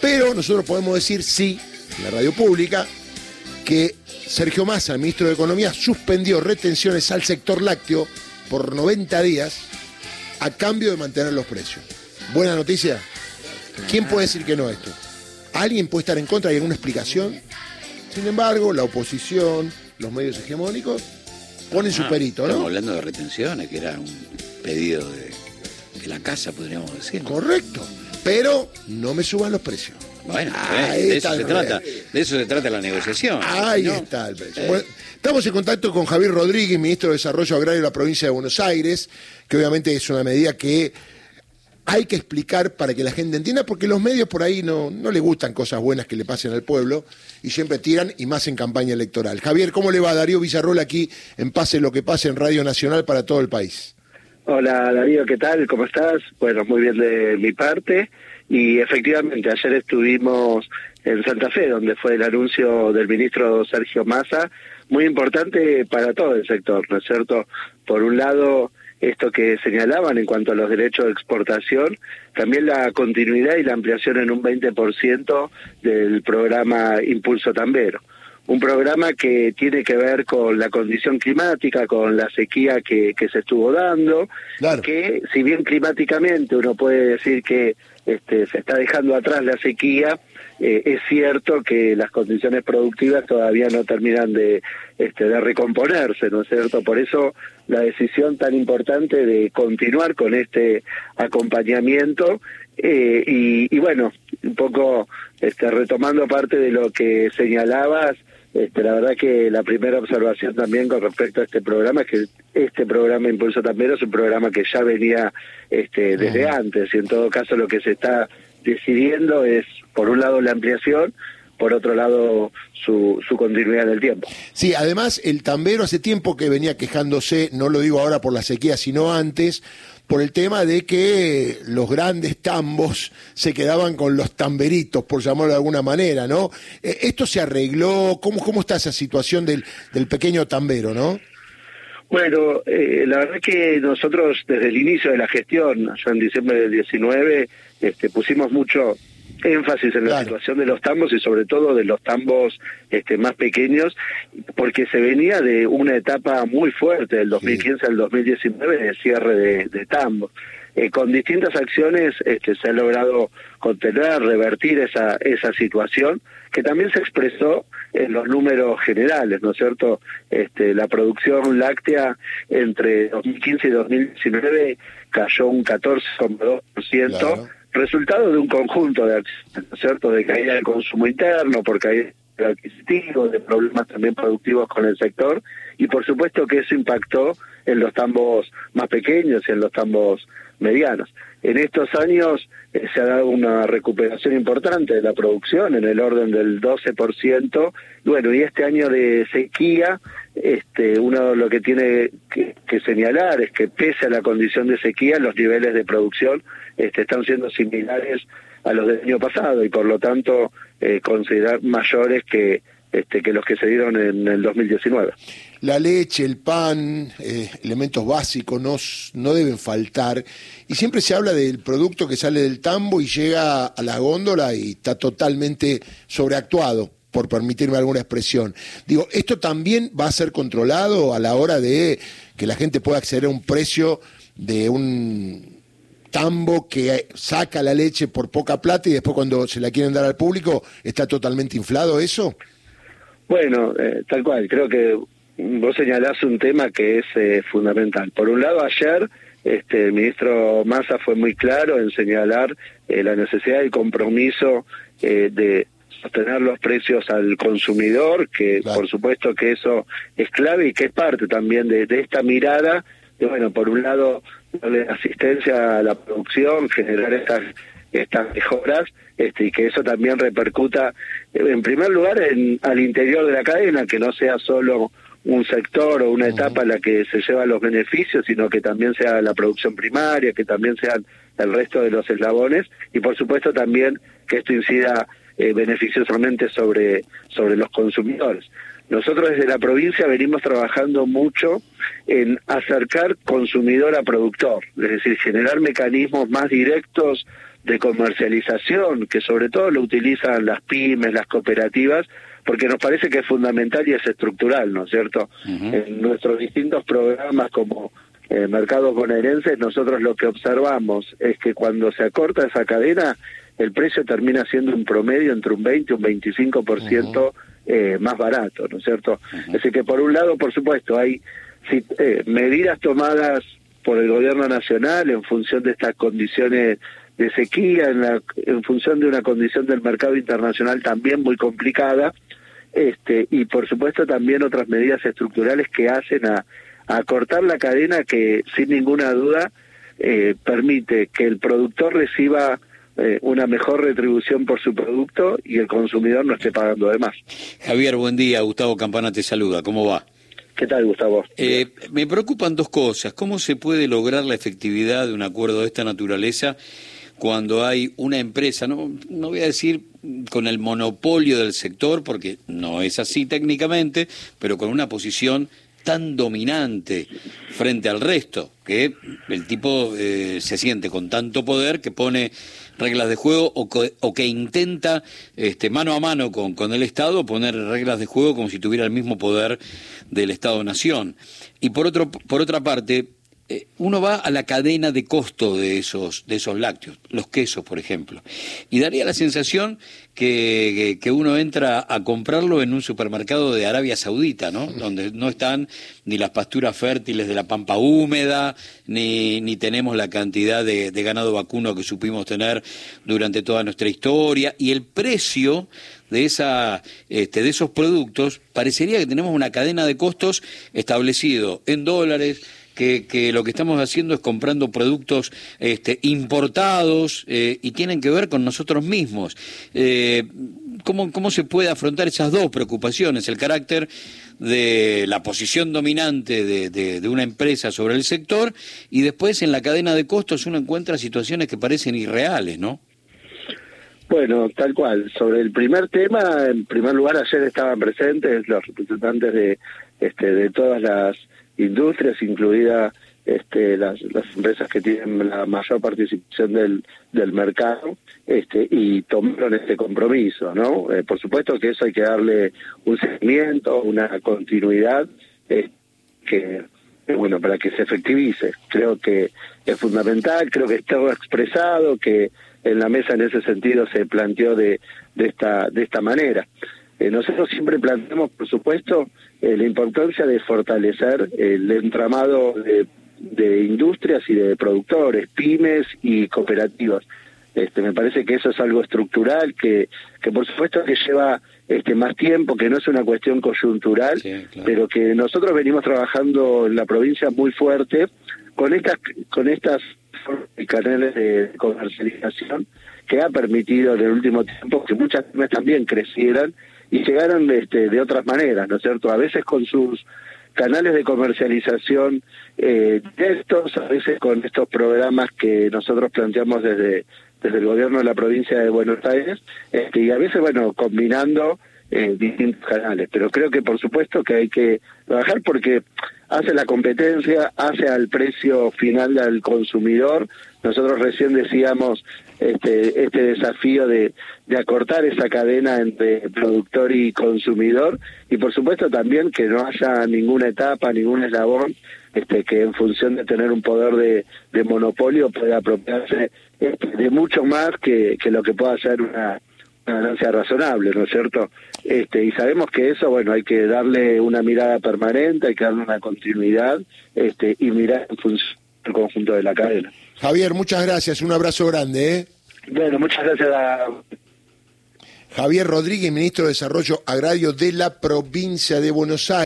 Pero nosotros podemos decir sí, en la radio pública, que Sergio Massa, el ministro de Economía, suspendió retenciones al sector lácteo por 90 días a cambio de mantener los precios. Buena noticia. ¿Quién puede decir que no a esto? ¿Alguien puede estar en contra? ¿Hay alguna explicación? Sin embargo, la oposición, los medios hegemónicos, ponen su Ah, perito, Estamos ¿no? hablando de retenciones, que era un pedido de, de la casa, podríamos decir. Correcto. Pero no me suban los precios. Bueno, Ahí eh, de eso se trata, de eso se trata la negociación. Ahí ¿no? está el precio. Eh. Bueno, estamos en contacto con Javier Rodríguez, ministro de Desarrollo Agrario de la provincia de Buenos Aires, que obviamente es una medida que hay que explicar para que la gente entienda, porque los medios por ahí no, no le gustan cosas buenas que le pasen al pueblo y siempre tiran, y más en campaña electoral. Javier, ¿cómo le va Darío Villarroel aquí en Pase lo que pase en Radio Nacional para todo el país? Hola Darío, ¿qué tal? ¿Cómo estás? Bueno, muy bien de mi parte. Y efectivamente, ayer estuvimos en Santa Fe, donde fue el anuncio del ministro Sergio Massa, muy importante para todo el sector, ¿no es cierto? Por un lado, esto que señalaban en cuanto a los derechos de exportación, también la continuidad y la ampliación en un 20% del programa Impulso Tambero un programa que tiene que ver con la condición climática, con la sequía que, que se estuvo dando, Claro. que si bien climáticamente uno puede decir que este, se está dejando atrás la sequía, eh, es cierto que las condiciones productivas todavía no terminan de, este, de recomponerse, ¿no es cierto? Por eso la decisión tan importante de continuar con este acompañamiento eh, y, y bueno, un poco este, retomando parte de lo que señalabas, este, la verdad que la primera observación también con respecto a este programa es que este programa Impulso Tambero es un programa que ya venía este, desde antes. Y en todo caso lo que se está decidiendo es, por un lado, la ampliación, por otro lado, su, su continuidad en el tiempo. Sí, además el tambero hace tiempo que venía quejándose, no lo digo ahora por la sequía, sino antes, por el tema de que los grandes tambos se quedaban con los tamberitos, por llamarlo de alguna manera, ¿no? Eh, ¿Esto se arregló? ¿Cómo, cómo está esa situación del, del pequeño tambero, no? Bueno, eh, la verdad que nosotros desde el inicio de la gestión, ya en diciembre del 19, este, pusimos mucho énfasis en la Claro. situación de los tambos y sobre todo de los tambos este, más pequeños, porque se venía de una etapa muy fuerte del 2015 al 2019 de cierre de, de tambos. Eh, con distintas acciones este, se ha logrado contener, revertir esa, esa situación, que también se expresó en los números generales, ¿no es cierto? Este, la producción láctea entre 2015 y 2019 cayó un 14,2%, Claro. Resultado de un conjunto de acciones, ¿no es cierto? De caída del consumo interno, por caída del adquisitivo, de problemas también productivos con el sector, y por supuesto que eso impactó en los tambos más pequeños y en los tambos medianos. En estos años eh, se ha dado una recuperación importante de la producción en el orden del 12%. Bueno, y este año de sequía, este, uno lo que tiene que, señalar es que pese a la condición de sequía, los niveles de producción este, están siendo similares a los del año pasado y por lo tanto eh, considerar mayores que, este, que los que se dieron en el 2019. La leche, el pan, eh, elementos básicos no, no deben faltar. Y siempre se habla del producto que sale del tambo y llega a la góndola y está totalmente sobreactuado, por permitirme alguna expresión. Digo, ¿esto también va a ser controlado a la hora de que la gente pueda acceder a un precio de un tambo que saca la leche por poca plata y después cuando se la quieren dar al público está totalmente inflado eso? Bueno, eh, tal cual, creo que vos señalás un tema que es eh, fundamental. Por un lado, ayer este, el ministro Massa fue muy claro en señalar eh, la necesidad y compromiso eh, de sostener los precios al consumidor, que Claro. por supuesto que eso es clave y que es parte también de, de esta mirada de, bueno, por un lado, darle asistencia a la producción, generar estas estas mejoras este, y que eso también repercuta en primer lugar en, al interior de la cadena, que no sea solo un sector o una etapa en la que se llevan los beneficios, sino que también sea la producción primaria, que también sean el resto de los eslabones y por supuesto también que esto incida eh, beneficiosamente sobre, sobre los consumidores. Nosotros desde la provincia venimos trabajando mucho en acercar consumidor a productor, es decir, generar mecanismos más directos de comercialización, que sobre todo lo utilizan las pymes, las cooperativas, porque nos parece que es fundamental y es estructural, ¿no es cierto? En nuestros distintos programas como eh, mercados bonaerenses, nosotros lo que observamos es que cuando se acorta esa cadena, el precio termina siendo un promedio entre un 20 y un 25% eh, más barato, ¿no es cierto? Así que por un lado, por supuesto, hay eh, medidas tomadas por el gobierno nacional en función de estas condiciones de sequía, en, la, en función de una condición del mercado internacional también muy complicada, este, y por supuesto también otras medidas estructurales que hacen a, a cortar la cadena que sin ninguna duda eh, permite que el productor reciba eh, una mejor retribución por su producto y el consumidor no esté pagando de más. Javier, buen día. Gustavo Campana te saluda. ¿Cómo va? ¿Qué tal, Gustavo? Eh, me preocupan dos cosas. ¿Cómo se puede lograr la efectividad de un acuerdo de esta naturaleza cuando hay una empresa, no, no voy a decir con el monopolio del sector, porque no es así técnicamente, pero con una posición tan dominante frente al resto, que el tipo eh, se siente con tanto poder que pone reglas de juego o que, o que intenta este, mano a mano con, con el Estado poner reglas de juego como si tuviera el mismo poder del Estado-Nación. Y por, otro, por otra parte, uno va a la cadena de costo de esos, de esos lácteos, los quesos, por ejemplo, y daría la sensación que, que, uno entra a comprarlo en un supermercado de Arabia Saudita, ¿no? Donde no están ni las pasturas fértiles de la pampa húmeda, ni, ni tenemos la cantidad de, de ganado vacuno que supimos tener durante toda nuestra historia, y el precio de, esa, este, de esos productos, parecería que tenemos una cadena de costos establecido en dólares, que, lo que estamos haciendo es comprando productos este, importados eh, y tienen que ver con nosotros mismos. Eh, ¿cómo, ¿Cómo se puede afrontar esas dos preocupaciones? El carácter de la posición dominante de, de, una empresa sobre el sector y después en la cadena de costos uno encuentra situaciones que parecen irreales, ¿no? Bueno, tal cual. Sobre el primer tema, en primer lugar, ayer estaban presentes los representantes de, este, de todas las industrias, incluidas este, las, las empresas que tienen la mayor participación del, del mercado, este, y tomaron este compromiso, ¿no? Eh, por supuesto que eso hay que darle un seguimiento, una continuidad, eh, que bueno, para que se efectivice. Creo que es fundamental, creo que está expresado, que en la mesa en ese sentido se planteó de, de, esta, de esta manera. Eh, nosotros siempre planteamos, por supuesto, eh, la importancia de fortalecer el entramado de, industrias y de productores, pymes y cooperativas. Este, me parece que eso es algo estructural que, que por supuesto que lleva este más tiempo, que no es una cuestión coyuntural, pero que nosotros venimos trabajando en la provincia muy fuerte con estas con estas canales de comercialización que ha permitido en el último tiempo que muchas pymes también crecieran y llegaron este, de otras maneras, ¿no es cierto? A veces con sus canales de comercialización eh, a veces con estos programas que nosotros planteamos desde, desde el gobierno de la provincia de Buenos Aires, este, y a veces, bueno, combinando eh, distintos canales. Pero creo que por supuesto que hay que trabajar porque hace la competencia, hace al precio final al consumidor. Nosotros recién decíamos este, este desafío de, de acortar esa cadena entre productor y consumidor y por supuesto también que no haya ninguna etapa, ningún eslabón este, que en función de tener un poder de, de monopolio pueda apropiarse este, de mucho más que, que lo que pueda ser una ganancia razonable, ¿no es cierto? Este, y sabemos que eso, bueno, hay que darle una mirada permanente, hay que darle una continuidad este, y mirar en función del conjunto de la cadena. Javier, muchas gracias, un abrazo grande. ¿eh? Bueno, muchas gracias a... Javier Rodríguez, ministro de Desarrollo Agrario de la provincia de Buenos Aires.